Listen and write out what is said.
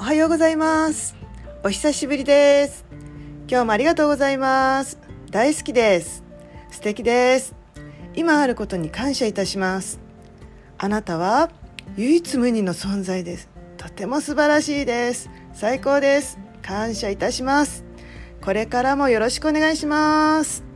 おはようございます。お久しぶりです。今日もありがとうございます。大好きです。素敵です。今あることに感謝いたします。あなたは唯一無二の存在です。とても素晴らしいです。最高です。感謝いたします。これからもよろしくお願いします。